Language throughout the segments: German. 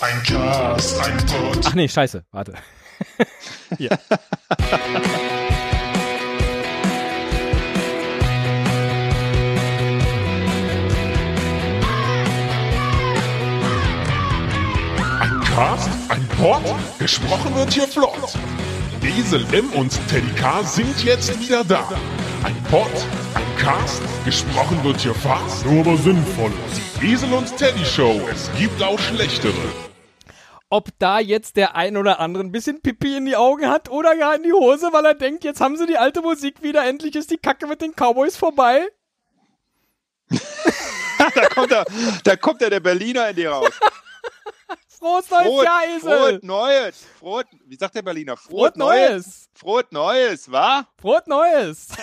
ein Cast, ein Pod. Ach nee, scheiße, warte. Hier. Ein Cast, ein Pod, gesprochen wird hier flott. Esel M und Teddy K sind jetzt wieder da. Ein Pod, ein Cast, gesprochen wird hier fast, nur aber sinnvoll. Die Esel und Teddy Show, es gibt auch schlechtere. Ob da jetzt der ein oder andere ein bisschen Pipi in die Augen hat oder gar in die Hose, weil er denkt, jetzt haben sie die alte Musik wieder, endlich ist die Kacke mit den Cowboys vorbei. da kommt er, da kommt er der Berliner in dir raus. Frohes neues Frohes, Jahr, Esel! frohes Neues. Frohes, wie sagt der Berliner? Frohes Neues! Frohes Neues, wa? Frohes Neues!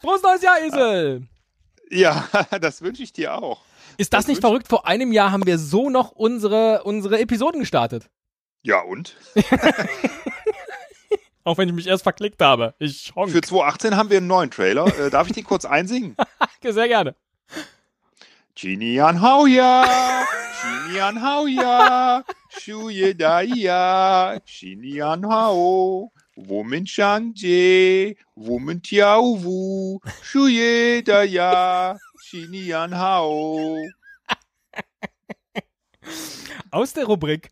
Frohes neues Jahr, Esel! Ja, das wünsche ich dir auch. Ist das Das nicht verrückt? Vor einem Jahr haben wir so noch unsere, unsere Episoden gestartet. Ja, und? Auch wenn ich mich erst verklickt habe. Ich honk. Für 2018 haben wir einen neuen Trailer. Äh, darf ich den kurz einsingen? Sehr gerne. Chini an Hauja, Chini an Hauja, Shuye Daya, Chini an Hao, Woman Shangje, Woman Tiao Wu, Shuye Daya, Chini an Hao. Aus der Rubrik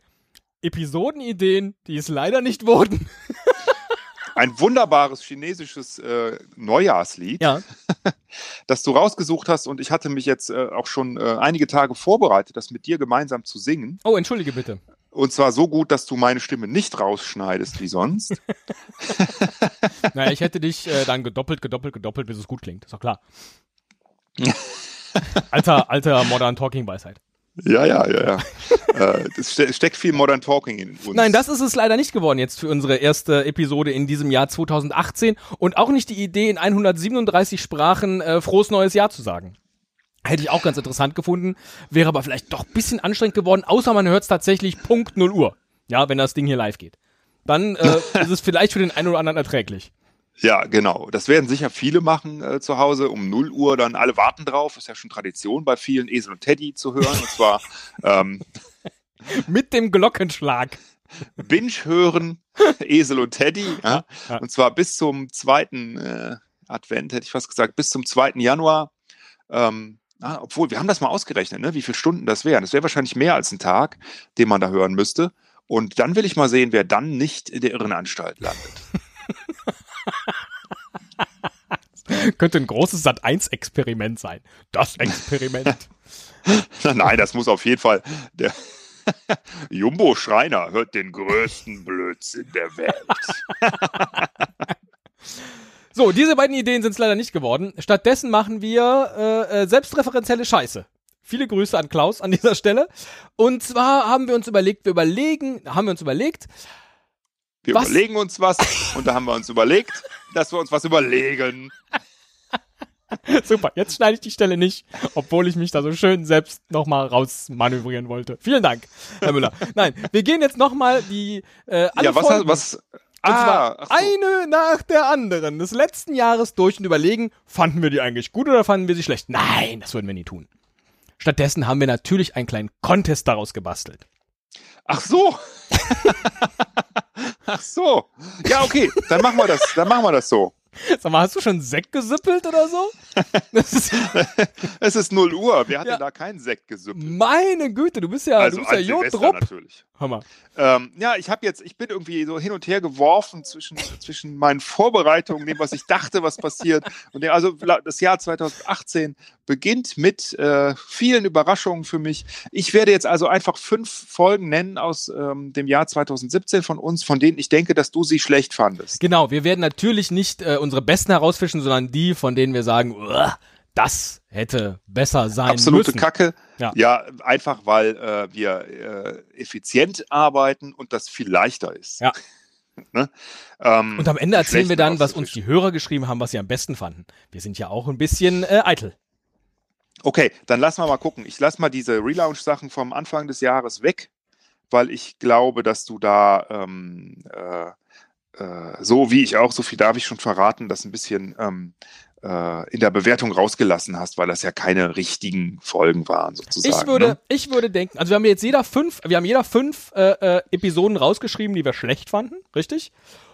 Episodenideen, die es leider nicht wurden. Ein wunderbares chinesisches äh, Neujahrslied, Ja. das du rausgesucht hast und ich hatte mich jetzt äh, auch schon äh, einige Tage vorbereitet, das mit dir gemeinsam zu singen. Oh, entschuldige bitte. Und zwar so gut, dass du meine Stimme nicht rausschneidest wie sonst. Naja, ich hätte dich äh, dann gedoppelt, gedoppelt, gedoppelt, bis es gut klingt. Ist doch klar. alter, alter Modern Talking Weisheit. Ja, ja, ja, ja. äh, es ste steckt viel Modern Talking in uns. Nein, das ist es leider nicht geworden jetzt für unsere erste Episode in diesem Jahr 2018 und auch nicht die Idee, in 137 Sprachen äh, frohes neues Jahr zu sagen. Hätte ich auch ganz interessant gefunden, wäre aber vielleicht doch ein bisschen anstrengend geworden, außer man hört es tatsächlich Punkt 0 Uhr. Ja, wenn das Ding hier live geht. Dann äh, ist es vielleicht für den einen oder anderen erträglich. Ja, genau. Das werden sicher viele machen äh, zu Hause. Um 0 Uhr dann alle warten drauf. Ist ja schon Tradition bei vielen Esel und Teddy zu hören. Und zwar ähm, Mit dem Glockenschlag. Binge hören, Esel und Teddy. Ja? Ja. Und zwar bis zum zweiten äh, Advent, hätte ich fast gesagt, bis zum 2. Januar. Ähm, ah, obwohl, wir haben das mal ausgerechnet, ne? wie viele Stunden das wären. Das wäre wahrscheinlich mehr als ein Tag, den man da hören müsste. Und dann will ich mal sehen, wer dann nicht in der Irrenanstalt landet. Könnte ein großes Sat1-Experiment sein. Das Experiment. Nein, das muss auf jeden Fall der Jumbo Schreiner hört den größten Blödsinn der Welt. So, diese beiden Ideen sind es leider nicht geworden. Stattdessen machen wir äh, äh, selbstreferenzielle Scheiße. Viele Grüße an Klaus an dieser Stelle. Und zwar haben wir uns überlegt, wir überlegen, haben wir uns überlegt, Wir Was? überlegen uns was und da haben wir uns überlegt, dass wir uns was überlegen. super, jetzt schneide ich die Stelle nicht, obwohl ich mich da so schön selbst nochmal rausmanövrieren wollte. Vielen Dank, Herr Müller. Nein, wir gehen jetzt nochmal die äh, alle ja, was, Folgen, was? Und Ah, zwar so. eine nach der anderen des letzten Jahres durch und überlegen, fanden wir die eigentlich gut oder fanden wir sie schlecht? Nein, das würden wir nie tun. Stattdessen haben wir natürlich einen kleinen Contest daraus gebastelt. ach so. ach so. Ja, okay, dann machen wir das, dann machen wir das so. Sag mal, hast du schon Sekt gesüppelt oder so? Ist, Es ist 0 Uhr, wir hatten Ja. da keinen Sekt gesüppelt. meine Güte, du bist ja, Also du bist ja an Silvester Jodrup. natürlich. Hör mal. Ähm, ja, ich habe jetzt, ich bin irgendwie so hin und her geworfen zwischen, zwischen meinen Vorbereitungen, dem, was ich dachte, was passiert. Und also das Jahr 2018 beginnt mit äh, vielen Überraschungen für mich. Ich werde jetzt also einfach fünf Folgen nennen aus ähm, dem Jahr 2017 von uns, von denen ich denke, dass du sie schlecht fandest. Genau, wir werden natürlich nicht äh, unsere besten herausfischen, sondern die, von denen wir sagen, "Uah, das hätte besser sein Absolute müssen. Kacke. Ja. Ja, einfach weil äh, wir äh, effizient arbeiten und das viel leichter ist. Ja. ne? ähm, Und am Ende erzählen wir dann, was uns die Hörer geschrieben haben, was sie am besten fanden. Wir sind ja auch ein bisschen äh, eitel. Okay, dann lassen wir mal gucken. Ich lasse mal diese Relaunch-Sachen vom Anfang des Jahres weg, weil ich glaube, dass du da ähm, äh, äh, so wie ich auch, so viel darf ich schon verraten, das ein bisschen ähm, äh, in der Bewertung rausgelassen hast, weil das ja keine richtigen Folgen waren, sozusagen. Ich würde, ne? ich würde denken, also wir haben jetzt jeder fünf, wir haben jeder fünf äh, äh, Episoden rausgeschrieben, die wir schlecht fanden, richtig?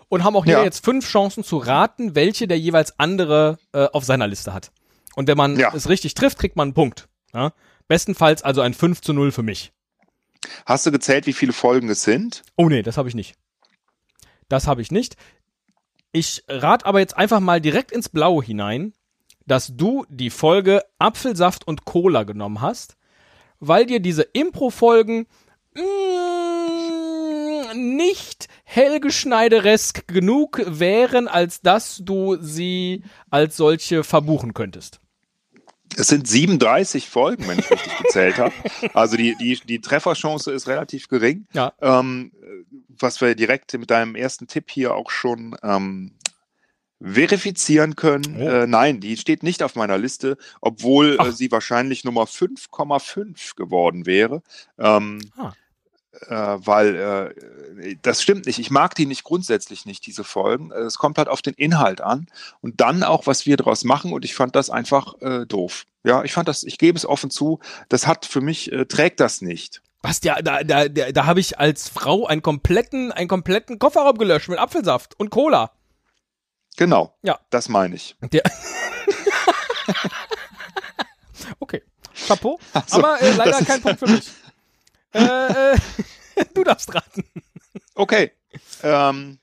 Und haben auch jeder Ja. jetzt fünf Chancen zu raten, welche der jeweils andere äh, auf seiner Liste hat. Und wenn man Ja. es richtig trifft, kriegt man einen Punkt. Ja? Bestenfalls also ein 5 zu 0 für mich. Hast du gezählt, wie viele Folgen es sind? Oh nee, das habe ich nicht. Das habe ich nicht. Ich rate aber jetzt einfach mal direkt ins Blaue hinein, dass du die Folge Apfelsaft und Cola genommen hast, weil dir diese Impro-Folgen mm, nicht Helge Schneideresk genug wären, als dass du sie als solche verbuchen könntest. Es sind 37 Folgen, wenn ich richtig gezählt habe. Also die, die, die Trefferchance ist relativ gering. Ja. Ähm, was wir direkt mit deinem ersten Tipp hier auch schon ähm, verifizieren können. Oh. Äh, nein, die steht nicht auf meiner Liste, obwohl äh, sie wahrscheinlich Nummer 5,5 geworden wäre. Ähm, Ah. Äh, weil äh, das stimmt nicht. Ich mag die nicht grundsätzlich nicht, diese Folgen. Äh, Es kommt halt auf den Inhalt an und dann auch, was wir daraus machen. Und ich fand das einfach äh, doof. Ja, ich fand das, ich gebe es offen zu, das hat für mich, äh, trägt das nicht. Was, ja, da, da, da, da habe ich als Frau einen kompletten, einen kompletten Kofferraum gelöscht mit Apfelsaft und Cola. Genau. Ja. Das meine ich. Der okay. Chapeau. Also, Aber äh, leider kein Punkt für mich. Äh, äh, du darfst raten. Okay. Ähm,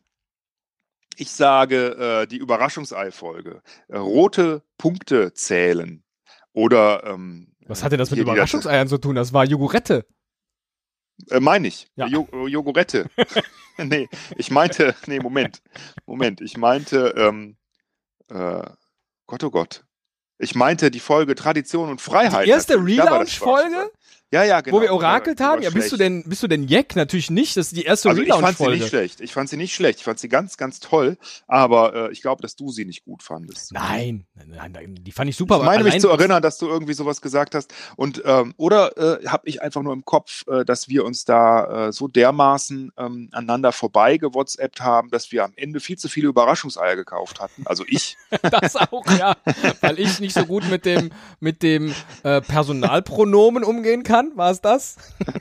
ich sage äh, die Überraschungsei-Folge. Äh, rote Punkte zählen. Oder ähm, Was hat denn das mit Überraschungseiern zu tun? Das war Jogurette. Äh, meine ich. Ja. Jo Jogurette. nee, ich meinte, nee, Moment. Moment, ich meinte, ähm, äh, Gott, oh Gott. Ich meinte die Folge Tradition und Freiheit. Die erste Relaunch-Folge? Ja, ja, genau. wo wir orakelt Die war- haben? Ja, bist du denn, bist du denn Jack? Natürlich nicht. Das ist die erste Also ich fand sie nicht Relaunch-Folge. schlecht. Ich fand sie nicht schlecht. Ich fand sie ganz, ganz toll. Aber äh, ich glaube, dass du sie nicht gut fandest. Nein, nein, nein, die fand ich super. Ich meine mich zu erinnern, dass du irgendwie sowas gesagt hast. Und ähm, oder äh, habe ich einfach nur im Kopf, äh, dass wir uns da äh, so dermaßen ähm, aneinander vorbei gewhatsappt haben, dass wir am Ende viel zu viele Überraschungseier gekauft hatten. Also ich. Das auch, ja. Weil ich nicht so gut mit dem, mit dem äh, Personalpronomen umgehen kann. War es das?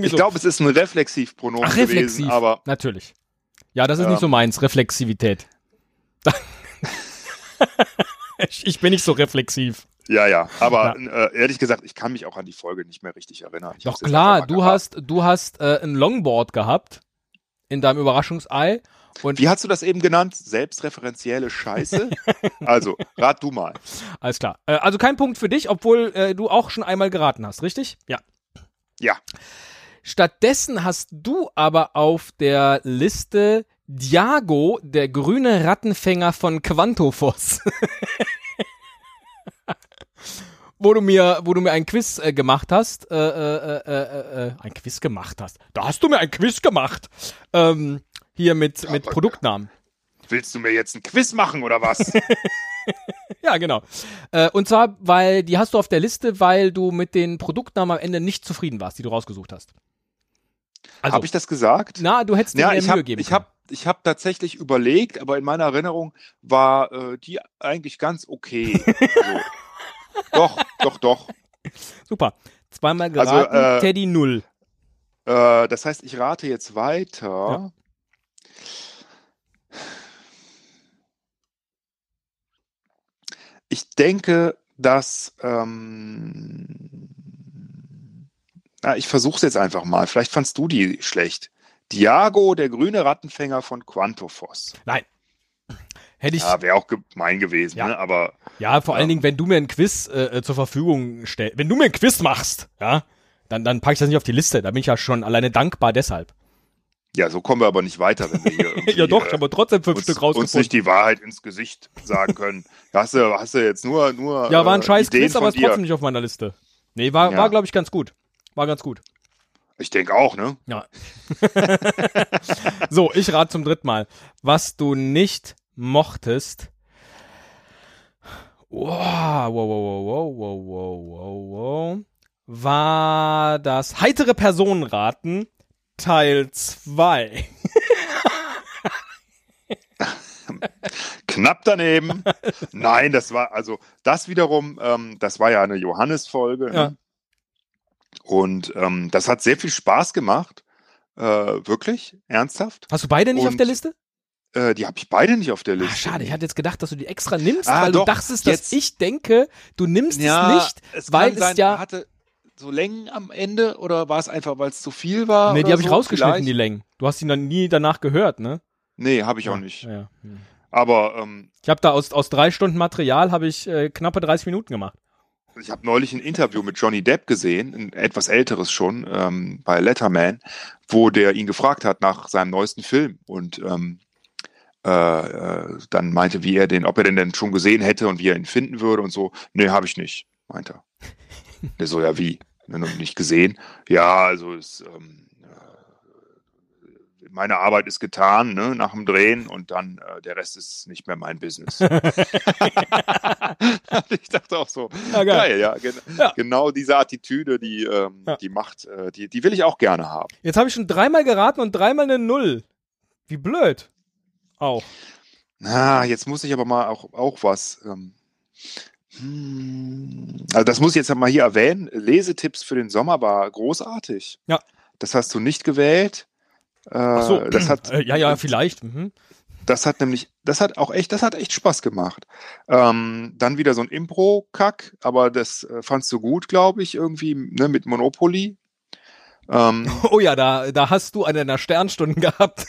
Ich so. glaube, es ist ein Reflexivpronomen Ach, reflexiv. gewesen, aber Natürlich. Ja, das ist nicht so Ähm. meins, Reflexivität. ich, bin nicht so reflexiv. ja, ja. Aber Äh, ehrlich gesagt, ich kann mich auch an die Folge nicht mehr richtig erinnern. Ich Doch klar, du gehabt. hast, du hast äh, ein Longboard gehabt in deinem Überraschungsei. Und Wie hast du das eben genannt? Selbstreferenzielle Scheiße? also, rat du mal. alles klar. Äh, also kein Punkt für dich, obwohl äh, du auch schon einmal geraten hast, richtig? Ja. Ja. Stattdessen hast du aber auf der Liste Diago, der grüne Rattenfänger von Quantophos. wo du mir, wo du mir ein Quiz äh, gemacht hast, äh, äh, äh, äh, ein Quiz gemacht hast. Da hast du mir ein Quiz gemacht. Ähm, hier mit, mit aber- Produktnamen. Willst du mir jetzt ein Quiz machen oder was? Ja, genau. Äh, und zwar, weil die hast du auf der Liste, weil du mit den Produktnamen am Ende nicht zufrieden warst, die du rausgesucht hast. Also, Habe ich das gesagt? na, du hättest dir Ja, ich Mühe habe geben ich können. hab, ich hab tatsächlich überlegt, aber in meiner Erinnerung war äh, die eigentlich ganz okay. so. Doch, doch, doch. Super. Zweimal Also, geraten, äh, Teddy null. Äh, das heißt, ich rate jetzt weiter. Ich denke, dass. Ähm, na, ich versuche es jetzt einfach mal. Vielleicht fandst du die schlecht. Diago, der grüne Rattenfänger von Quantophos. Nein. Hätte ich, ja, Ja, wäre auch gemein gewesen, Ja. ne? aber vor allen Dingen, wenn du mir ein Quiz äh, äh, zur Verfügung stellst, wenn du mir ein Quiz machst, ja, dann, dann packe ich das nicht auf die Liste. Da bin ich ja schon alleine dankbar deshalb. Ja, so kommen wir aber nicht weiter, wenn wir hier irgendwie, ja doch, äh, ich habe trotzdem fünf uns, Stück uns rausgefunden. nicht die Wahrheit ins Gesicht sagen können. hast, du, hast du jetzt nur, nur Ja, war ein äh, scheiß Ideen Quiz, aber ist trotzdem nicht auf meiner Liste. Nee, war, Ja. war glaube ich, ganz gut. War ganz gut. Ich denke auch, ne? Ja. so, ich rate zum dritten Mal. Was du nicht mochtest. Wow, wow, wow, wow, wow, wow, wow, wow. War das heitere Personenraten Teil 2. Knapp daneben. Nein, das war, also das wiederum, ähm, das war ja eine Johannes-Folge. Ja. Ne? Und ähm, das hat sehr viel Spaß gemacht. Äh, wirklich, ernsthaft. Hast du beide nicht auf Und- der Liste? Äh, die habe ich beide nicht auf der Ah, Liste. schade, ich hatte jetzt gedacht, dass du die extra nimmst, Ah, weil doch, du dachtest, dass jetzt- ich denke, du nimmst ja, es nicht, es weil sein, es ja. hatte so Längen am Ende oder war es einfach, weil es zu viel war? Nee, die habe ich so? rausgeschnitten, Vielleicht? die Längen. Du hast ihn dann nie danach gehört, ne? Nee, habe ich auch Ja, nicht. Ja. Hm. Aber ähm, Ich habe da aus, aus drei Stunden Material habe ich äh, knappe 30 Minuten gemacht. Ich habe neulich ein Interview mit Johnny Depp gesehen, ein etwas älteres schon, ähm, bei Letterman, wo der ihn gefragt hat nach seinem neuesten Film und ähm, äh, äh, dann meinte, wie er den, ob er den denn schon gesehen hätte und wie er ihn finden würde und so. Nee, habe ich nicht, meinte er. Der so, ja, wie? Noch nicht gesehen? Ja, also ist, ähm, äh, meine Arbeit ist getan, ne, nach dem Drehen und dann äh, der Rest ist nicht mehr mein Business. ich dachte auch so, Ja, geil. geil, ja, gen Ja. genau diese Attitüde, die, ähm, Ja. die macht, äh, die, die will ich auch gerne haben. Jetzt habe ich schon dreimal geraten und dreimal eine Null. Wie blöd. Auch. Na, jetzt muss ich aber mal auch, auch was. Ähm, hm, also das muss ich jetzt mal hier erwähnen. Lesetipps für den Sommer war großartig. Ja. Das hast du nicht gewählt. Äh, Ach so. das hat, Äh, ja, ja, vielleicht. Mhm. das hat nämlich, das hat auch echt, das hat echt Spaß gemacht. Ähm, dann wieder so ein Impro-Kack, aber das äh, fandst du gut, glaube ich, irgendwie, ne, mit Monopoly. Ähm, Oh ja, da, da hast du eine deiner Sternstunden gehabt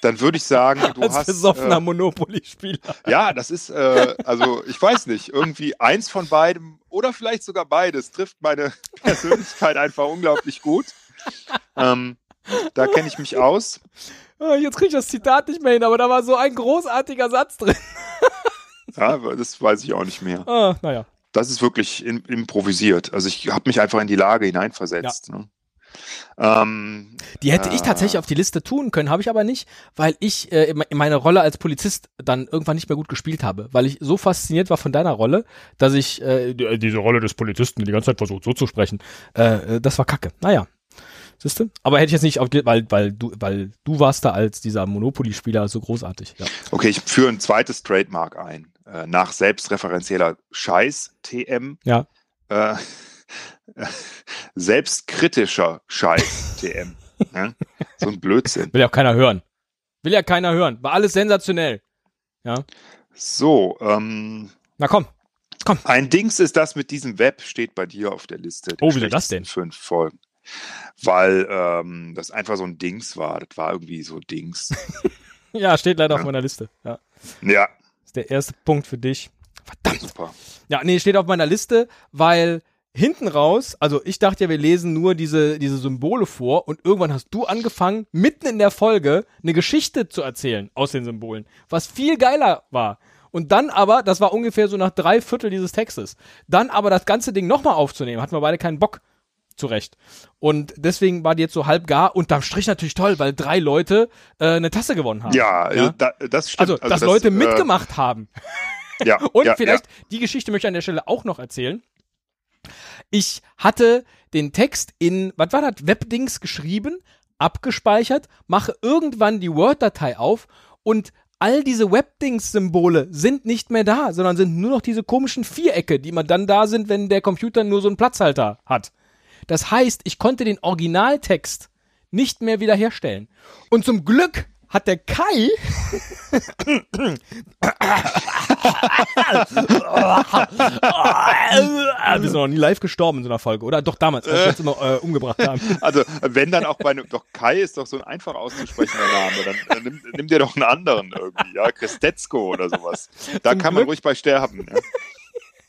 dann würde ich sagen, du als hast. besoffener Äh, Monopoly-Spieler. ja, das ist, äh, also ich weiß nicht, irgendwie eins von beidem oder vielleicht sogar beides trifft meine Persönlichkeit einfach unglaublich gut. Ähm, da kenne ich mich aus. Ah, Jetzt kriege ich das Zitat nicht mehr hin, aber da war so ein großartiger Satz drin. Ja, das weiß ich auch nicht mehr. Ah, naja. Das ist wirklich im, improvisiert. Also ich habe mich einfach in die Lage hineinversetzt. Ne? Ähm, Die hätte ich Ah. tatsächlich auf die Liste tun können, habe ich aber nicht, weil ich äh, in in meine Rolle als Polizist dann irgendwann nicht mehr gut gespielt habe, weil ich so fasziniert war von deiner Rolle, dass ich äh, die- diese Rolle des Polizisten die ganze Zeit versucht so zu sprechen. Äh, äh, das war Kacke. Naja. Siehst du? Aber hätte ich jetzt nicht auf die, weil, weil du, weil du warst da als dieser Monopoly-Spieler so großartig. Ja. okay, ich führe ein zweites Trademark ein. Äh, nach selbstreferenzieller Scheiß, TM. Ja. Äh, selbstkritischer Scheiß, TM. ne? So ein Blödsinn. Will ja auch keiner hören. Will ja keiner hören. War alles sensationell. Ja. So, ähm, Na komm. ein Dings ist das mit diesem Web, steht bei dir auf der Liste. der Oh, wieso das denn? Fünf Folgen. Weil ähm, das einfach so ein Dings war. Das war irgendwie so Dings. Ja, steht leider auf Ja. meiner Liste. Ja. ja, Ist der erste Punkt für dich. Verdammt. super. Ja, nee, steht auf meiner Liste, weil hinten raus, also ich dachte ja, wir lesen nur diese, diese Symbole vor und irgendwann hast du angefangen, mitten in der Folge eine Geschichte zu erzählen aus den Symbolen, was viel geiler war. Und dann aber, das war ungefähr so nach drei Viertel dieses Textes, dann aber das ganze Ding nochmal aufzunehmen, hatten wir beide keinen Bock. Zurecht. Und deswegen war die jetzt so halb gar. Unterm Strich natürlich toll, weil drei Leute äh, eine Tasse gewonnen haben. Ja, Ja? äh, Da, das stimmt. Also, dass Leute mitgemacht haben. Äh, ja, Und ja, vielleicht, die Geschichte möchte ich an der Stelle auch noch erzählen. Ich hatte den Text in, was war das, Webdings geschrieben, abgespeichert, mache irgendwann die Word-Datei auf und all diese Webdings-Symbole sind nicht mehr da, sondern sind nur noch diese komischen Vierecke, die man dann da sind, wenn der Computer nur so einen Platzhalter hat. Das heißt, ich konnte den Originaltext nicht mehr wiederherstellen. Und zum Glück hat der Kai wir sind noch nie live gestorben in so einer Folge, oder? Doch damals, als wir uns immer äh, umgebracht haben. Also, wenn dann auch bei einem, doch Kai ist doch so ein einfach auszusprechender Name, dann, dann nimm, nimm dir doch einen anderen irgendwie, ja, Christetzko oder sowas. Da Zum kann man Glück- ruhig bei sterben. Ja.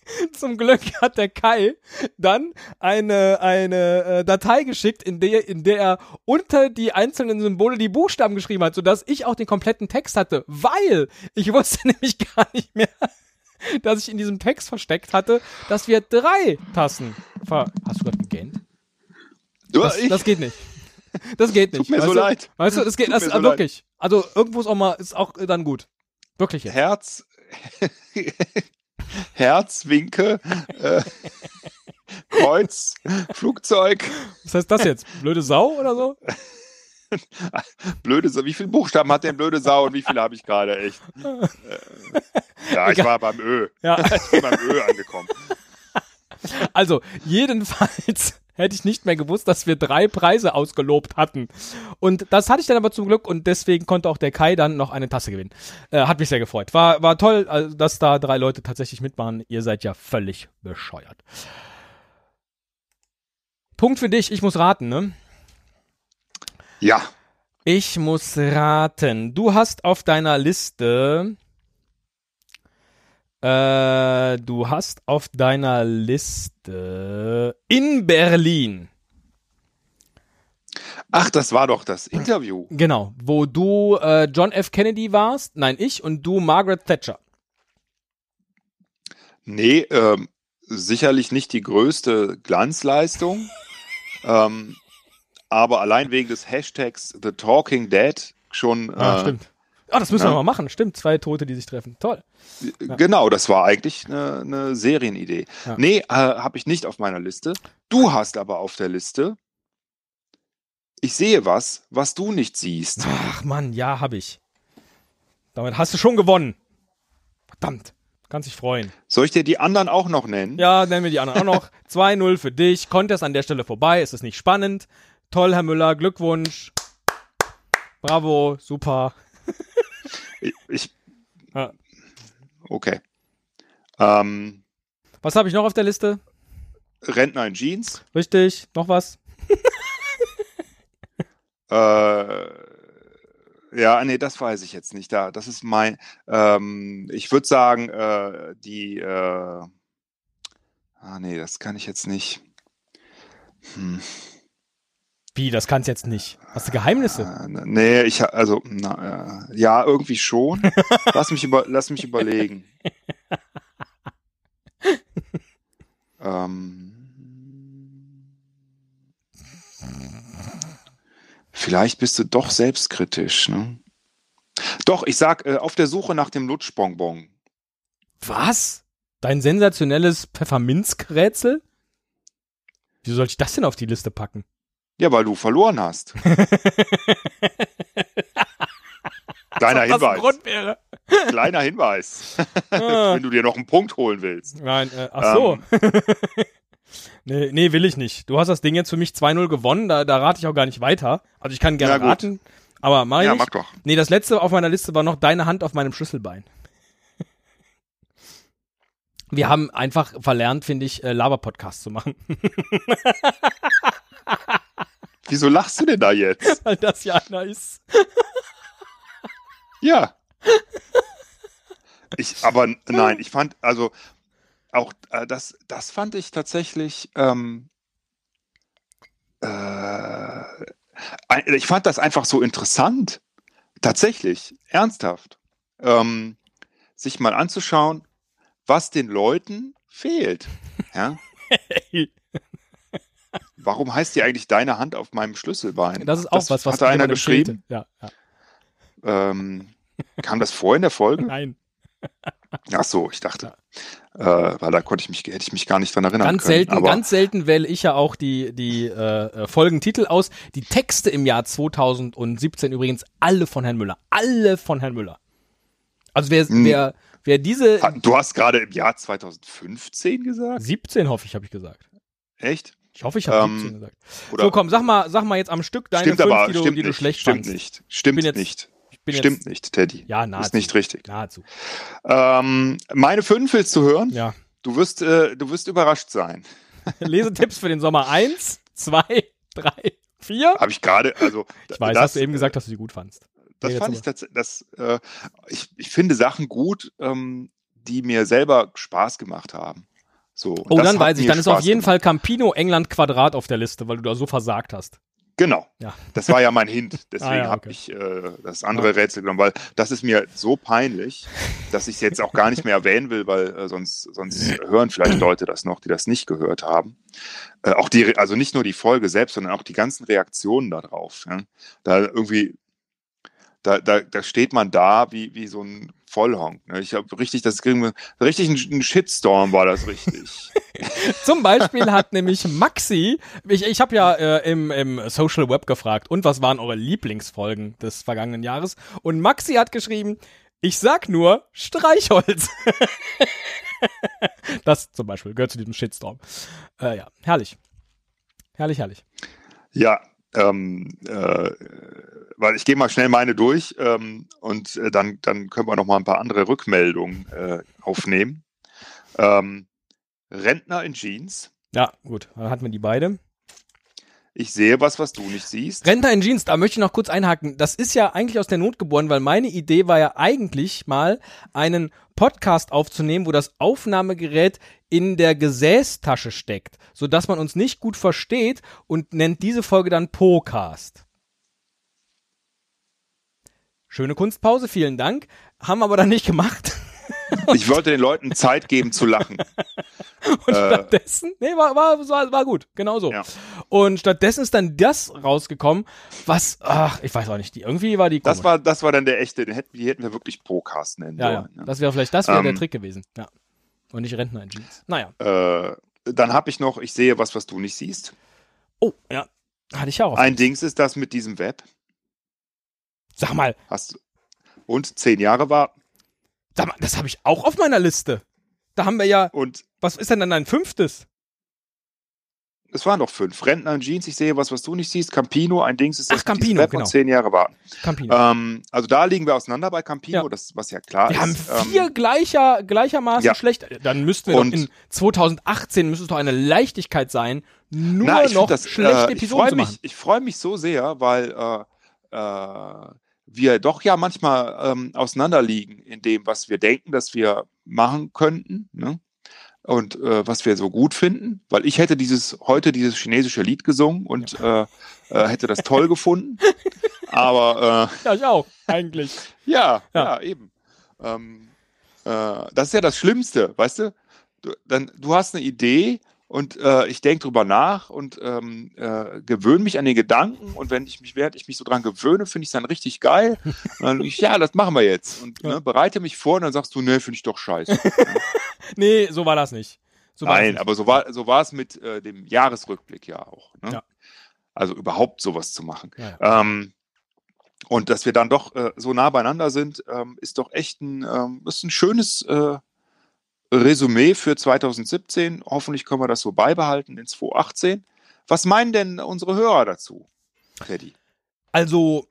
Zum Glück hat der Kai dann eine, eine äh, Datei geschickt, in der, in der er unter die einzelnen Symbole die Buchstaben geschrieben hat, sodass ich auch den kompletten Text hatte, weil ich wusste nämlich gar nicht mehr, dass ich in diesem Text versteckt hatte, dass wir drei Tassen ver... Hast du gerade gegähnt? Das, das geht nicht. Das geht nicht. Tut mir weißt so du? leid. Weißt du, das geht Tut das, so wirklich. Also irgendwo ist auch mal, ist auch dann gut. Wirklich jetzt. Herz, Herz, Winke, äh, Kreuz, Flugzeug. Was heißt das jetzt? Blöde Sau oder so? blöde Sau. Wie viele Buchstaben hat denn blöde Sau und wie viele habe ich gerade echt? Äh, ja, ich war beim Ö. Ja. Ich bin beim Ö angekommen. Also, jedenfalls hätte ich nicht mehr gewusst, dass wir drei Preise ausgelobt hatten. Und das hatte ich dann aber zum Glück und deswegen konnte auch der Kai dann noch eine Tasse gewinnen. Äh, hat mich sehr gefreut. War, war toll, also, dass da drei Leute tatsächlich mitmachen. Ihr seid ja völlig bescheuert. Punkt für dich, ich muss raten, ne? Ja, Ich muss raten. Du hast auf deiner Liste. Äh, du hast auf deiner Liste in Berlin. ach, das war doch das Interview. Genau, wo du äh, John F. Kennedy warst, nein, ich und du Margaret Thatcher. Nee, ähm, sicherlich nicht die größte Glanzleistung. ähm, aber allein wegen des Hashtags The Talking Dead schon. Ah, äh, stimmt. Ah, das müssen wir ja. mal machen. Stimmt, zwei Tote, die sich treffen. Toll. Genau, das war eigentlich eine, eine Serienidee. Ja. Nee, äh, habe ich nicht auf meiner Liste. Du hast aber auf der Liste. Ich sehe was, was du nicht siehst. Ach Mann, ja, hab ich. Damit hast du schon gewonnen. Verdammt. Kannst dich freuen. Soll ich dir die anderen auch noch nennen? Ja, nennen wir die anderen auch noch. 2-0 für dich. Contest an der Stelle vorbei. Es ist nicht spannend. Toll, Herr Müller. Glückwunsch. Bravo. Super. Ich, Ja. okay. Ähm, Was habe ich noch auf der Liste? Rentner in Jeans. Richtig. Noch was? Äh, ja, nee, das weiß ich jetzt nicht. Da, das ist mein. Ähm, ich würde sagen, äh, die. Äh, ah, nee, das kann ich jetzt nicht. Hm. Wie, das kannst jetzt nicht. Hast du Geheimnisse? Äh, nee, ich also na, äh, ja, irgendwie schon. lass mich über, lass mich überlegen. ähm, vielleicht bist du doch selbstkritisch, ne? Doch, ich sag äh, auf der Suche nach dem Lutschbonbon. Was? Dein sensationelles Pfefferminzkrätsel? Wieso soll ich das denn auf die Liste packen? Ja, weil du verloren hast. Kleiner Hinweis. Kleiner Hinweis. Ah. Wenn du dir noch einen Punkt holen willst. Nein, äh, ach so. nee, nee, will ich nicht. Du hast das Ding jetzt für mich 2-0 gewonnen, da, da rate ich auch gar nicht weiter. Also ich kann gerne raten, aber mach ich Ja, nicht. mach doch. Nee, das letzte auf meiner Liste war noch deine Hand auf meinem Schlüsselbein. Wir haben einfach verlernt, finde ich, äh, Laber-Podcasts zu machen, Wieso lachst du denn da jetzt? weil das ja einer ist. Ja. Ich, aber nein, ich fand, also auch äh, das, das fand ich tatsächlich, ähm, äh, ich fand das einfach so interessant. Tatsächlich, ernsthaft. Ähm, sich mal anzuschauen, was den Leuten fehlt. Ja? Warum heißt die eigentlich deine Hand auf meinem Schlüsselbein? Das ist auch was, was hat da einer geschrieben. Ja, ja. Ähm, kam das vor in der Folge? Nein. Ach so, ich dachte, äh, weil da konnte ich mich, hätte ich mich gar nicht dran erinnern Ganz können. selten, ganz selten wähle ich ja auch die, die äh, äh, Folgentitel aus. Die Texte im Jahr 2017 übrigens alle von Herrn Müller. Alle von Herrn Müller. Also wer, Hm. wer, wer diese Du hast gerade im Jahr 2015 gesagt? 17 hoffe ich, habe ich gesagt. Echt? Ich hoffe, ich habe Ähm, 17 gesagt. So, komm, sag mal, sag mal jetzt am Stück deine stimmt fünf, aber, die, du, stimmt die du nicht, schlecht stimmt fandst. nicht, stimmt jetzt- nicht, stimmt jetzt, nicht, Teddy. Ja, nahezu. Ist nicht richtig. Nahezu. Ähm, meine fünf willst du hören? Ja. Du wirst, äh, du wirst überrascht sein. Lesetipps für den Sommer 1, 2, 3, 4. Habe ich gerade, also Ich weiß, das, hast du eben gesagt, dass du sie gut fandst. Das Nee, fand ich tatsächlich, das, äh, ich, ich finde Sachen gut, ähm, die mir selber Spaß gemacht haben. So, und Oh, dann weiß ich, dann ist auf Spaß jeden gemacht. Fall Campino England Quadrat auf der Liste, weil du da so versagt hast. Genau. Ja. Das war ja mein Hint. Deswegen Ah, ja, habe okay. ich äh, das andere Rätsel genommen, weil das ist mir so peinlich, dass ich es jetzt auch gar nicht mehr erwähnen will, weil äh, sonst, sonst hören vielleicht Leute das noch, die das nicht gehört haben. Äh, auch die, also nicht nur die Folge selbst, sondern auch die ganzen Reaktionen darauf. Ja? Da irgendwie, da, da, da steht man da wie, wie so ein Vollhonk. Ne? Ich habe richtig, das richtig ein, ein Shitstorm war das richtig. Zum Beispiel hat nämlich Maxi, ich, ich habe ja äh, im, im Social Web gefragt, und was waren eure Lieblingsfolgen des vergangenen Jahres? Und Maxi hat geschrieben, ich sag nur Streichholz. das zum Beispiel gehört zu diesem Shitstorm. Äh, ja, herrlich. Herrlich, herrlich. Ja, ähm, äh, weil ich gehe mal schnell meine durch ähm, und äh, dann, dann können wir noch mal ein paar andere Rückmeldungen äh, aufnehmen. Ähm, Rentner in Jeans. Ja, gut, dann hatten wir die beide. Ich sehe was, was du nicht siehst. Rentner in Jeans, da möchte ich noch kurz einhaken. Das ist ja eigentlich aus der Not geboren, weil meine Idee war ja eigentlich mal einen Podcast aufzunehmen, wo das Aufnahmegerät in der Gesäßtasche steckt, sodass man uns nicht gut versteht und nennt diese Folge dann Podcast. Schöne Kunstpause, vielen Dank. Haben wir aber dann nicht gemacht. Ich wollte den Leuten Zeit geben zu lachen. Und äh, stattdessen, nee, war, war, war, war gut, genau so. Ja. Und stattdessen ist dann das rausgekommen, was, ach, ich weiß auch nicht, die, irgendwie war die Das war, das war dann der echte, den hätten, die hätten wir wirklich Procast nennen ja, sollen. Ja. ja. Das wäre vielleicht, das wäre ähm, der Trick gewesen, ja. Und nicht Rentner in Jeans. Naja. Äh, dann habe ich noch, ich sehe was, was du nicht siehst. Oh, ja. Hatte ich auch. Ein Dings ist das mit diesem Web. Sag mal. Hast du. Und zehn Jahre warten. Das habe ich auch auf meiner Liste. Da haben wir ja. Und was ist denn dann ein fünftes? Es waren doch fünf. Rentner in Jeans, ich sehe was, was du nicht siehst. Campino, ein Dings ist das Ach, Campino, Web genau. und zehn Jahre warten. Campino. Ähm, also da liegen wir auseinander bei Campino, ja. das, was ja klar wir ist. Wir haben vier ähm, gleicher, gleichermaßen ja. schlecht. Dann müssten wir und doch in 2018 müsste es doch eine Leichtigkeit sein, nur na, noch das, schlechte äh, Episoden zu machen. Ich freue mich so sehr, weil äh, äh, wir doch ja manchmal ähm, auseinanderliegen in dem, was wir denken, dass wir machen könnten. Ne? Und äh, was wir so gut finden, weil ich hätte dieses heute dieses chinesische Lied gesungen und ja. äh, äh, hätte das toll gefunden. Aber äh, ja, ich auch eigentlich. Ja, ja, ja eben. Ähm, äh, das ist ja das Schlimmste, weißt du? Du, dann, du hast eine Idee und äh, ich denke drüber nach und ähm, äh, gewöhne mich an den Gedanken und wenn ich mich, während ich mich so dran gewöhne, finde ich es dann richtig geil. Und dann ich, ja, das machen wir jetzt. Und ja. ne, bereite mich vor und dann sagst du, nee, finde ich doch scheiße. nee, so war das nicht. So Nein, nicht. aber so war so war es mit äh, dem Jahresrückblick ja auch. Ne? Ja. Also überhaupt sowas zu machen. Ja, ja. Ähm, und dass wir dann doch äh, so nah beieinander sind, ähm, ist doch echt ein, ähm, ist ein schönes äh, Resümee für 2017. Hoffentlich können wir das so beibehalten in 2018. Was meinen denn unsere Hörer dazu, Teddy? Also,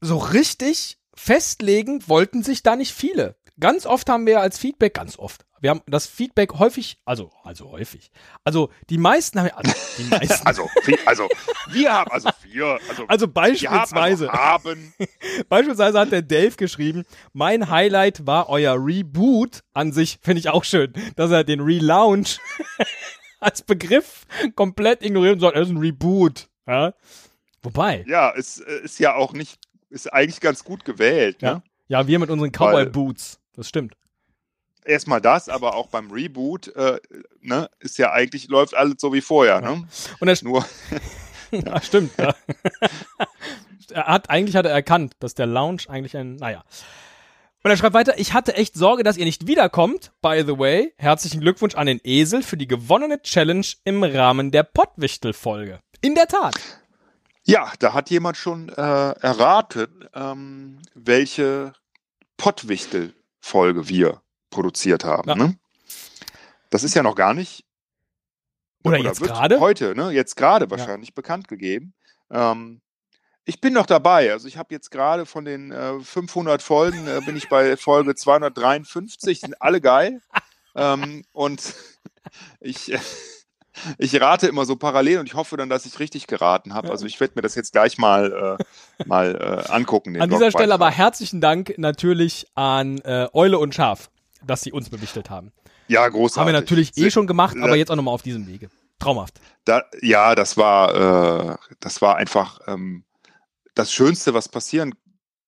so richtig festlegen wollten sich da nicht viele. Ganz oft haben wir als Feedback, ganz oft, wir haben das Feedback häufig, also, also häufig. Also die meisten haben, also die meisten. also, also wir haben, also wir, also, also beispielsweise, haben, also haben. beispielsweise hat der Dave geschrieben, mein Highlight war euer Reboot an sich, finde ich auch schön, dass er den Relaunch als Begriff komplett ignorieren soll. Er ist ein Reboot. Ja? Wobei. Ja, es ist ja auch nicht, ist eigentlich ganz gut gewählt. Ja, ne? ja wir mit unseren Cowboy Boots. Das stimmt erstmal das, aber auch beim Reboot äh, ne, ist ja eigentlich, läuft alles so wie vorher. Ne? Und er nur. ja, stimmt. Ja. er hat, eigentlich hat er erkannt, dass der Lounge eigentlich ein, naja. Und er schreibt weiter, ich hatte echt Sorge, dass ihr nicht wiederkommt. By the way, herzlichen Glückwunsch an den Esel für die gewonnene Challenge im Rahmen der Pottwichtel-Folge. In der Tat. Ja, da hat jemand schon äh, erraten, ähm, welche Pottwichtel-Folge wir produziert haben. Ja. Ne? Das ist ja noch gar nicht. Oder, oder jetzt gerade? Heute, ne? Jetzt gerade wahrscheinlich ja. bekannt gegeben. Ähm, ich bin noch dabei. Also ich habe jetzt gerade von den äh, 500 Folgen äh, bin ich bei Folge 253. Sind alle geil. ähm, und ich, äh, ich rate immer so parallel und ich hoffe dann, dass ich richtig geraten habe. Also ich werde mir das jetzt gleich mal, äh, mal äh, angucken. An dieser Stelle aber herzlichen Dank natürlich an äh, Eule und Schaf dass sie uns bewichtelt haben. Ja, großartig. Haben wir natürlich eh schon gemacht, aber jetzt auch nochmal auf diesem Wege. Traumhaft. Da, ja, das war, äh, das war einfach ähm, das Schönste, was passieren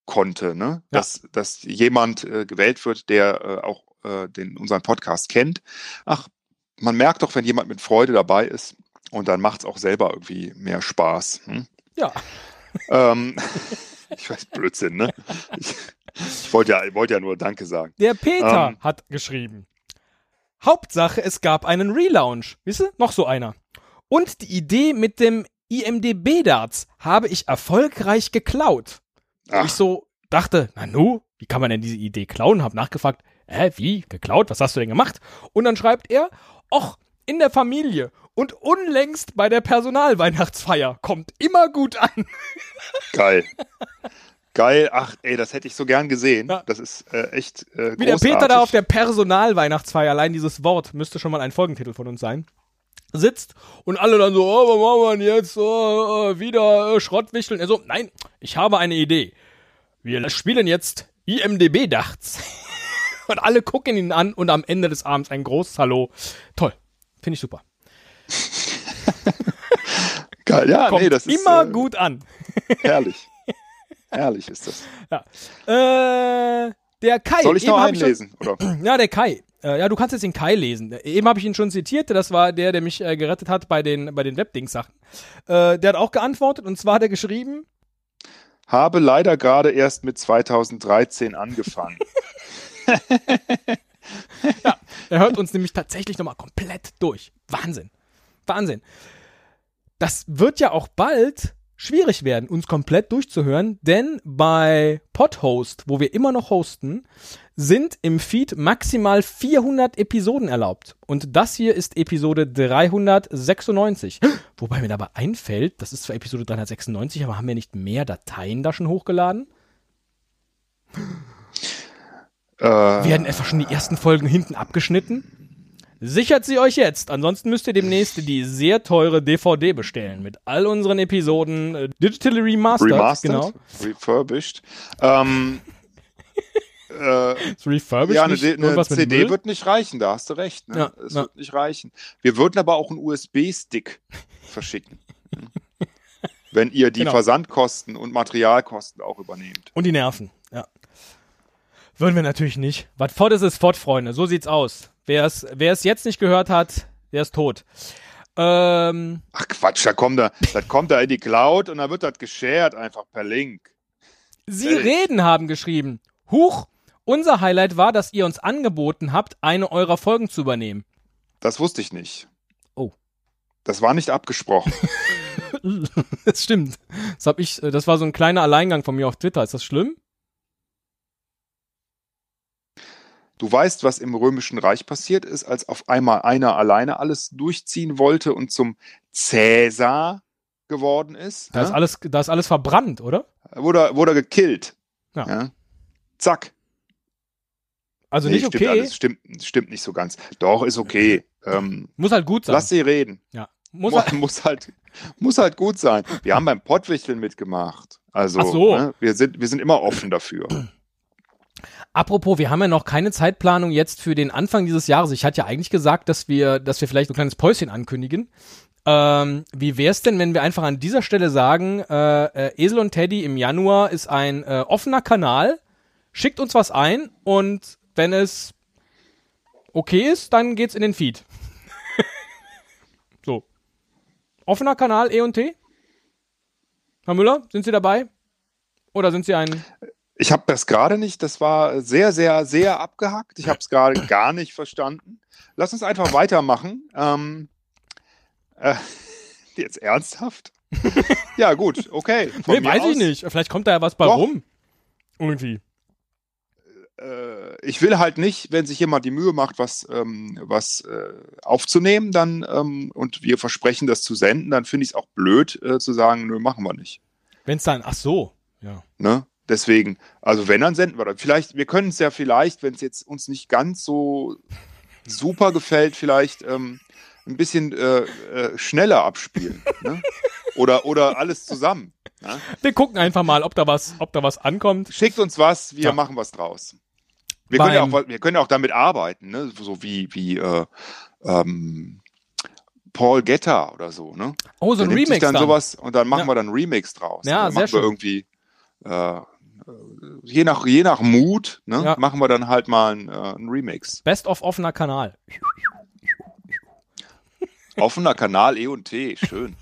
konnte, ne? Ja. Dass, dass jemand äh, gewählt wird, der äh, auch den, unseren Podcast kennt. Ach, man merkt doch, wenn jemand mit Freude dabei ist und dann macht es auch selber irgendwie mehr Spaß. Hm? Ja. Ähm, ich weiß, Blödsinn, ne? Ich, ich wollte ja, wollte ja nur Danke sagen. Der Peter Ähm. hat geschrieben. Hauptsache, es gab einen Relaunch. Wisst ihr? Noch so einer. Und die Idee mit dem IMDB-Darts habe ich erfolgreich geklaut. Ach. Ich so dachte, na nu, wie kann man denn diese Idee klauen? Hab nachgefragt, hä, wie? Geklaut? Was hast du denn gemacht? Und dann schreibt er, och, in der Familie und unlängst bei der Personalweihnachtsfeier kommt immer gut an. Geil. Geil, ach ey, das hätte ich so gern gesehen. Ja. Das ist äh, echt äh, Wie der großartig. Peter da auf der Personalweihnachtsfeier, allein dieses Wort müsste schon mal ein Folgentitel von uns sein, sitzt und alle dann so, oh, was machen wir denn jetzt? Oh, oh, wieder äh, Schrottwichteln. Er so, nein, ich habe eine Idee. Wir spielen jetzt IMDB-Dachts. und alle gucken ihn an und am Ende des Abends ein großes Hallo. Toll. Finde ich super. Geil, ja, Kommt nee, das ist immer äh, gut an. herrlich. herrlich ist das. Äh, der Kai. Soll ich noch schon- einlesen? Oder? Ja, der Kai. Äh, ja, du kannst jetzt den Kai lesen. Eben habe ich ihn schon zitiert. Das war der, der mich äh, gerettet hat bei den, bei den Webdings-Sachen. Äh, der hat auch geantwortet und zwar hat er geschrieben, Habe leider gerade erst mit 2013 angefangen. Er hört uns nämlich tatsächlich nochmal komplett durch. Wahnsinn. Wahnsinn. Das wird ja auch bald schwierig werden, uns komplett durchzuhören, denn bei Podhost, wo wir immer noch hosten, sind im Feed maximal 400 Episoden erlaubt. Und das hier ist Episode 396. Wobei mir dabei einfällt, das ist zwar Episode 396, aber haben wir nicht mehr Dateien da schon hochgeladen? Äh, Werden etwa schon die ersten Folgen hinten abgeschnitten? Sichert sie euch jetzt, ansonsten müsst ihr demnächst die sehr teure DVD bestellen mit all unseren Episoden äh, digitally remastered. remastered, Genau. refurbished. Ähm, äh, Refurbished, ja, eine, eine CD wird nicht reichen, da hast du recht. Ne? Ja, es ja. wird nicht reichen. Wir würden aber auch einen USB-Stick verschicken. Wenn ihr die Genau. Versandkosten und Materialkosten auch übernehmt. Und die Nerven. Würden wir natürlich nicht. Was fort ist, ist fort, Freunde. So sieht's aus. Wer es, wer es jetzt nicht gehört hat, der ist tot. Ähm, Ach Quatsch, da kommt da, das kommt da in die Cloud und dann wird das geshared einfach per Link. Sie Ey. reden haben geschrieben. Huch, unser Highlight war, dass ihr uns angeboten habt, eine eurer Folgen zu übernehmen. Das wusste ich nicht. Oh. Das war nicht abgesprochen. Das stimmt. Das hab ich, äh, das war so ein kleiner Alleingang von mir auf Twitter. Ist das schlimm? Du weißt, was im Römischen Reich passiert ist, als auf einmal einer alleine alles durchziehen wollte und zum Cäsar geworden ist. Da ist ja? alles, da ist alles verbrannt, oder? wurde, er- wurde gekillt. Ja. Zack. Also Nee, nicht stimmt okay. alles. Stimmt, stimmt nicht so ganz. Doch, ist okay. Ähm, Muss halt gut sein. lass sie reden. ja. Muss Muss, halt, muss, halt, muss halt gut sein. Wir haben beim Pottwichteln mitgemacht. Also, Ach so. ne, wir, sind, wir sind immer offen dafür. Apropos, wir haben ja noch keine Zeitplanung jetzt für den Anfang dieses Jahres. Ich hatte ja eigentlich gesagt, dass wir, dass wir vielleicht ein kleines Päuschen ankündigen. Ähm, wie wär's denn, wenn wir einfach an dieser Stelle sagen, äh, äh, Esel und Teddy im Januar ist ein äh, offener Kanal, schickt uns was ein und wenn es okay ist, dann geht's in den Feed. so. Offener Kanal E und T? Herr Müller, sind Sie dabei? Oder sind Sie ein Ich habe das gerade nicht, das war sehr, sehr, sehr abgehackt. Ich habe es gerade gar nicht verstanden. Lass uns einfach weitermachen. Ähm, äh, jetzt ernsthaft? ja, gut, okay. Von Nee, weiß aus, ich nicht. Vielleicht kommt da ja was bei Doch. rum. Irgendwie. Äh, ich will halt nicht, wenn sich jemand die Mühe macht, was, ähm, was äh, aufzunehmen, dann ähm, und wir versprechen, das zu senden, dann finde ich es auch blöd äh, zu sagen, nö, machen wir nicht. Wenn es dann, ach so, ja. Ne? Deswegen, also wenn, dann senden wir das. Vielleicht, wir können es ja vielleicht, wenn es jetzt uns nicht ganz so super gefällt, vielleicht ähm, ein bisschen äh, äh, schneller abspielen. Ne? Oder, oder alles zusammen. Ne? Wir gucken einfach mal, ob da was, ob da was ankommt. Schickt uns was, wir Ja. machen was draus. Wir können, ja auch, wir können ja auch damit arbeiten, ne? so wie, wie äh, ähm, Paul Getter oder so. Ne? Oh, so ein Remix dann, dann. sowas und dann machen Ja. wir dann einen Remix draus. Ja, dann sehr machen schön. irgendwie äh, je nach je nach Mut, ne, Ja. machen wir dann halt mal einen, äh, einen Remix. Best of offener Kanal. Offener Kanal E und T, schön.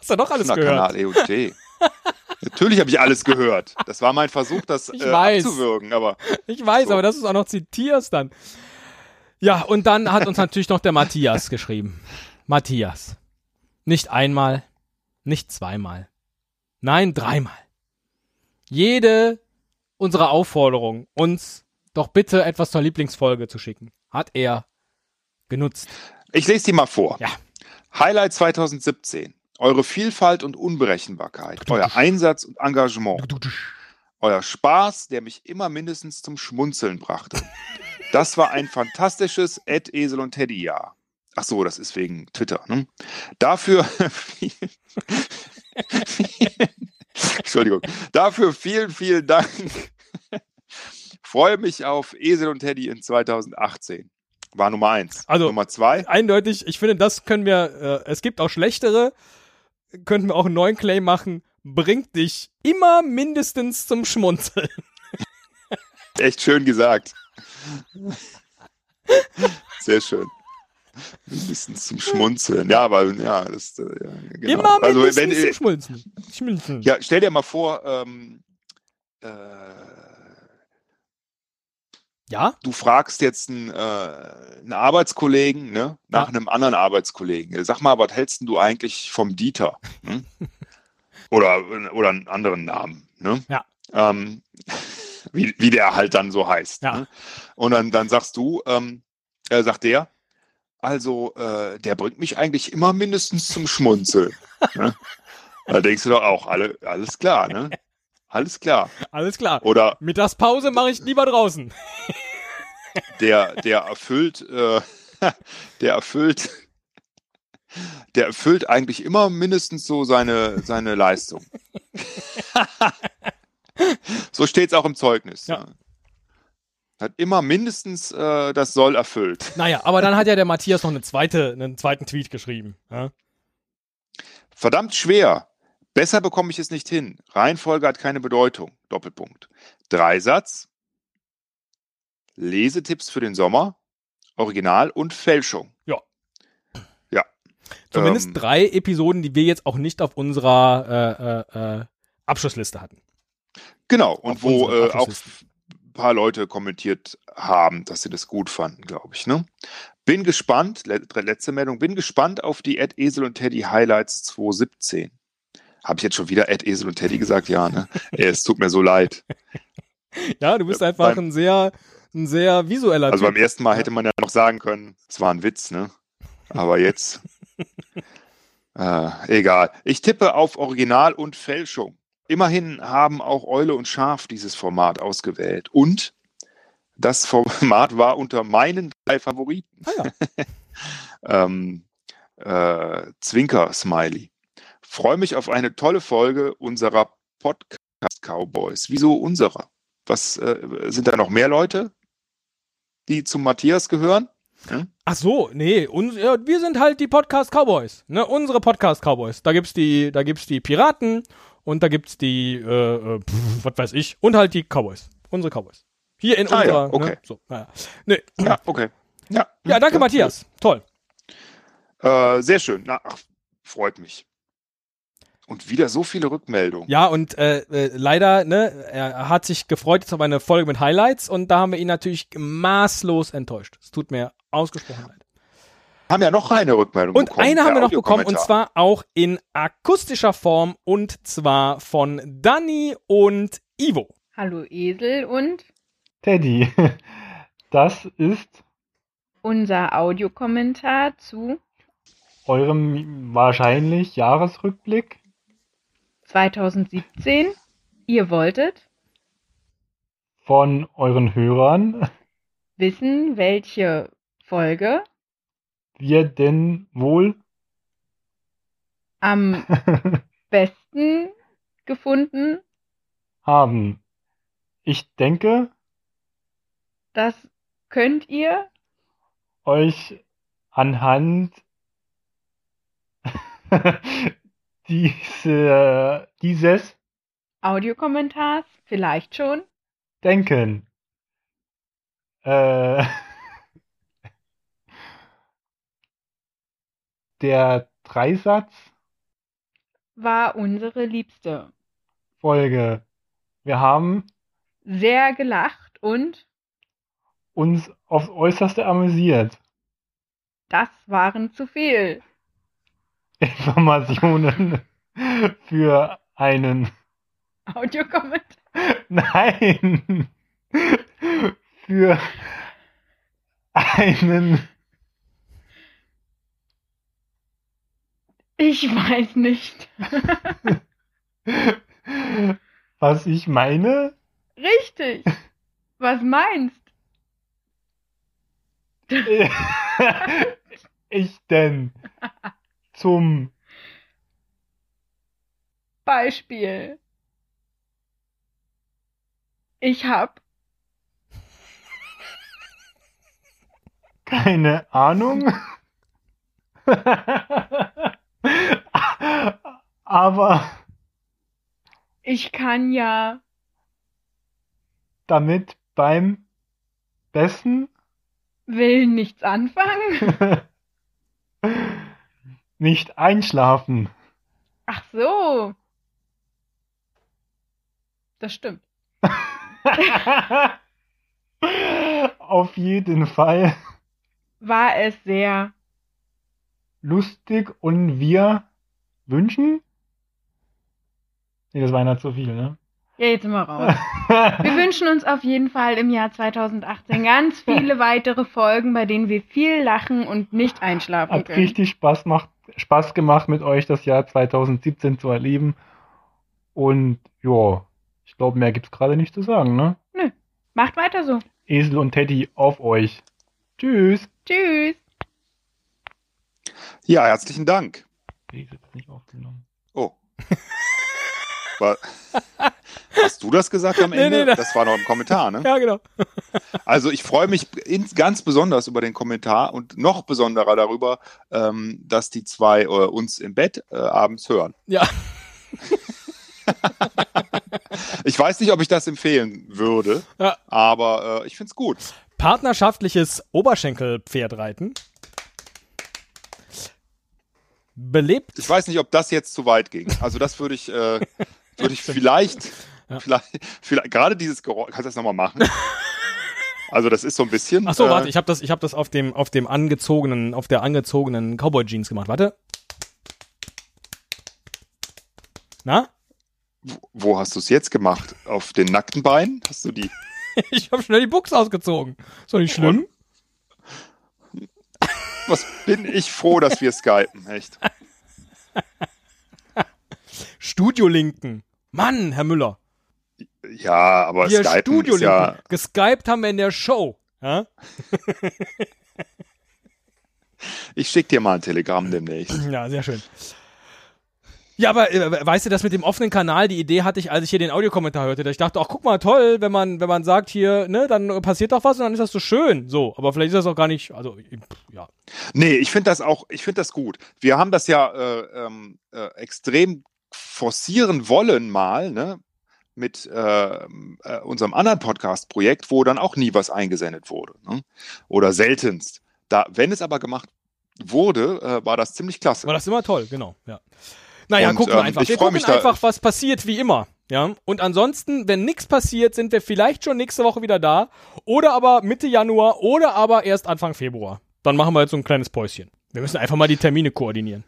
Hast du doch alles Offener gehört. Kanal E und T. Natürlich habe ich alles gehört. Das war mein Versuch, das Ich äh, weiß. abzuwürgen, aber Ich weiß, So. aber dass du es auch noch zitierst dann. Ja, und dann hat uns natürlich noch der Matthias geschrieben. Matthias. Nicht einmal, nicht zweimal. Nein, dreimal. Jede unserer Aufforderungen, uns doch bitte etwas zur Lieblingsfolge zu schicken, hat er genutzt. ich lese die mal vor. Ja. Highlight 2017. Eure Vielfalt und Unberechenbarkeit, euer Einsatz und Engagement, euer Spaß, der mich immer mindestens zum Schmunzeln brachte. Das war ein fantastisches Ed Esel und Teddy Jahr. Ach so, das ist wegen Twitter. Ne? Dafür Entschuldigung. Dafür vielen, vielen Dank. Freue mich auf Esel und Teddy in 2018. War Nummer eins. Also- Nummer zwei. Eindeutig, ich finde, das können wir, äh, es gibt auch schlechtere, könnten wir auch einen neuen Claim machen, bringt dich immer mindestens zum Schmunzeln. Echt schön gesagt. Sehr schön. Ein bisschen zum Schmunzeln. Ja, aber ja, das äh, ja, genau. Immer also, mindestens wenn, zum Schmunzeln. Schmunzeln. ja, stell dir mal vor, ähm, äh, ja? du fragst jetzt einen, äh, einen Arbeitskollegen ne, nach Ja. einem anderen Arbeitskollegen. Sag mal, was hältst du eigentlich vom Dieter? Hm? oder, oder einen anderen Namen. Ne? Ja. Ähm, wie, wie der halt dann so heißt. Ja. Ne? Und dann, dann sagst du, ähm, äh, sagt der, also äh, der bringt mich eigentlich immer mindestens zum Schmunzeln. ne? Da denkst du doch auch, alle, alles klar, ne? Alles klar. Alles klar. Oder Mittagspause mache ich lieber draußen. der, der erfüllt, äh, der erfüllt, der erfüllt eigentlich immer mindestens so seine, seine Leistung. so steht es auch im Zeugnis. Ja. ne? Hat immer mindestens äh, das Soll erfüllt. Naja, aber dann hat ja der Matthias noch eine zweite, einen zweiten Tweet geschrieben. Ja? Verdammt schwer. Besser bekomme ich es nicht hin. Reihenfolge hat keine Bedeutung. Doppelpunkt. Dreisatz. Lesetipps für den Sommer. Original und Fälschung. Ja. Ja. Zumindest Ähm, drei Episoden, die wir jetzt auch nicht auf unserer äh, äh, äh, Abschlussliste hatten. Genau. Und Auf wo äh, auch paar Leute kommentiert haben, dass sie das gut fanden, glaube ich. Ne? Bin gespannt, le letzte Meldung, bin gespannt auf die Ed Esel und Teddy Highlights 2017. Habe ich jetzt schon wieder Ed Esel und Teddy gesagt? Ja, ne? Ey, es tut mir so leid. Ja, du bist einfach beim- ein sehr, ein sehr visueller Also beim ersten Mal hätte man ja noch sagen können, es war ein Witz, ne? Aber jetzt. äh, egal. Ich tippe auf Original und Fälschung. Immerhin haben auch Eule und Schaf dieses Format ausgewählt. Und das Format war unter meinen drei Favoriten. Ah, ja. ähm, äh, Zwinker-Smiley. Freue mich auf eine tolle Folge unserer Podcast Cowboys. Wieso unserer? Was äh, sind da noch mehr Leute, die zum Matthias gehören? Ach so, nee, uns, ja, wir sind halt die Podcast Cowboys, ne? Unsere Podcast Cowboys. Da gibt's die, da gibt's die Piraten und da gibt's die, äh, äh, pf, was weiß ich, und halt die Cowboys, unsere Cowboys. Hier in Ah, ja, unserer, okay. ne? So, naja. Nee. Ja, okay. Ja, Ja, danke Matthias, toll. Äh, sehr schön. Na, ach, freut mich. Und wieder so viele Rückmeldungen. Ja, und äh, äh, leider, ne, er hat sich gefreut jetzt auf eine Folge mit Highlights und da haben wir ihn natürlich maßlos enttäuscht. Es tut mir ausgesprochen leid. Haben ja noch eine Rückmeldung Und bekommen. eine per haben wir noch bekommen und zwar auch in akustischer Form und zwar von Danny und Ivo. Hallo Esel und Teddy, das ist unser Audiokommentar zu eurem wahrscheinlich Jahresrückblick. 2017. Ihr wolltet von euren Hörern wissen, welche Folge wir denn wohl am besten gefunden. haben. Ich denke, Das könnt ihr euch anhand diese, dieses Audiokommentars vielleicht schon. denken. Äh, der Dreisatz War unsere liebste Folge. Wir haben Sehr gelacht und uns aufs Äußerste amüsiert. das waren zu viel. Informationen für einen. Audiokommentar. Nein! Für einen. Ich weiß nicht. Was ich meine? Richtig. Was meinst? ich denn zum Beispiel. Ich hab keine Ahnung. Aber Ich kann ja damit beim besten will nichts anfangen. nicht einschlafen. Ach so. Das stimmt. Auf jeden Fall War es sehr lustig und wir wünschen. Nee, das war einer zu viel, ne? Ja, jetzt sind wir raus. Wir wünschen uns auf jeden Fall im Jahr 2018 ganz viele weitere Folgen, bei denen wir viel lachen und nicht einschlafen Hat können. richtig Spaß, macht, Spaß gemacht, mit euch das Jahr 2017 zu erleben. Und ja, ich glaube, mehr gibt's gerade nicht zu sagen, ne? Macht weiter so. Esel und Teddy auf euch. Tschüss. Tschüss. Ja, herzlichen Dank. Esel ist nicht aufgenommen. Oh. War, hast du das gesagt am Nee, Ende? nee, das- das war noch im Kommentar, ne? Ja, genau. Also ich freue mich ganz besonders über den Kommentar und noch besonderer darüber, ähm, dass die zwei äh, uns im Bett äh, abends hören. Ja. Ich weiß nicht, ob ich das empfehlen würde, Ja. aber äh, ich finde es gut. Partnerschaftliches Oberschenkelpferdreiten. Belebt. Ich weiß nicht, ob das jetzt zu weit ging. Also das würde ich, äh, würde ich vielleicht, Ja. vielleicht, vielleicht, gerade dieses Geräusch, kannst du das nochmal machen? Also das ist so ein bisschen. Ach so, äh, warte, ich habe das, ich habe das auf dem, auf dem angezogenen, auf der angezogenen Cowboy Jeans gemacht. Warte. Na? wo, wo hast du es jetzt gemacht? Auf den nackten Beinen? Hast du die? Ich habe schnell die Buchse ausgezogen. Ist doch nicht schlimm. Was bin ich froh, dass wir skypen, echt. Studio Linken. Mann, Herr Müller. Ja, aber Wir Skypen Studio ist ja. Geskypt haben wir in der Show. Ja? ich schick dir mal ein Telegramm demnächst. ja, sehr schön. Ja, aber äh, weißt du, das mit dem offenen Kanal, die Idee hatte ich, als ich hier den Audiokommentar hörte. Ich dachte, ach, guck mal, toll, wenn man, wenn man sagt hier, ne, dann passiert doch was und dann ist das so schön. So, aber vielleicht ist das auch gar nicht, also, ja. Nee, ich finde das auch, ich finde das gut. Wir haben das ja äh, ähm, äh, extrem forcieren wollen mal, ne? Mit äh, äh, unserem anderen Podcast-Projekt, wo dann auch nie was eingesendet wurde. Ne? Oder seltenst. Da, wenn es aber gemacht wurde, äh, war das ziemlich klasse. War das immer toll, genau, ja. Naja, Und, gucken wir ähm, einfach. Wir gucken einfach, was passiert, wie immer. Ja. Und ansonsten, wenn nichts passiert, sind wir vielleicht schon nächste Woche wieder da. Oder aber Mitte Januar oder aber erst Anfang Februar. Dann machen wir jetzt so ein kleines Päuschen. Wir müssen einfach mal die Termine koordinieren.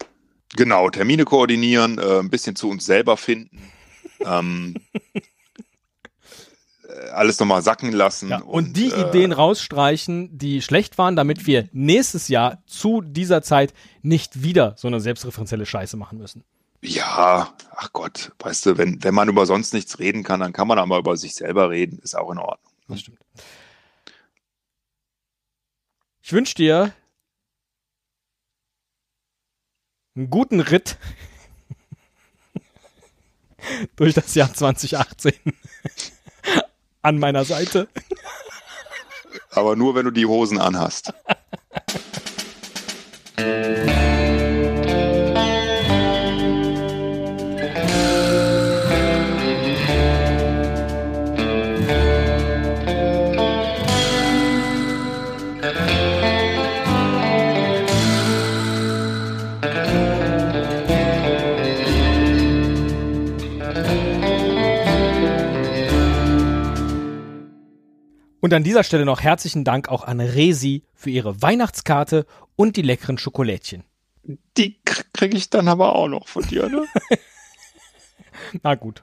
Genau, Termine koordinieren, äh, ein bisschen zu uns selber finden. ähm, äh, alles nochmal sacken lassen. Ja, und, die äh, Ideen rausstreichen, die schlecht waren, damit wir nächstes Jahr zu dieser Zeit nicht wieder so eine selbstreferenzielle Scheiße machen müssen. Ja, ach Gott, weißt du, wenn, wenn man über sonst nichts reden kann, dann kann man aber über sich selber reden, ist auch in Ordnung. Das stimmt. Ich wünsche dir einen guten Ritt durch das Jahr 2018 an meiner Seite. Aber nur, wenn du die Hosen anhast. Und an dieser Stelle noch herzlichen Dank auch an Resi für ihre Weihnachtskarte und die leckeren Schokolädchen. Die kriege ich dann aber auch noch von dir, ne? Na gut.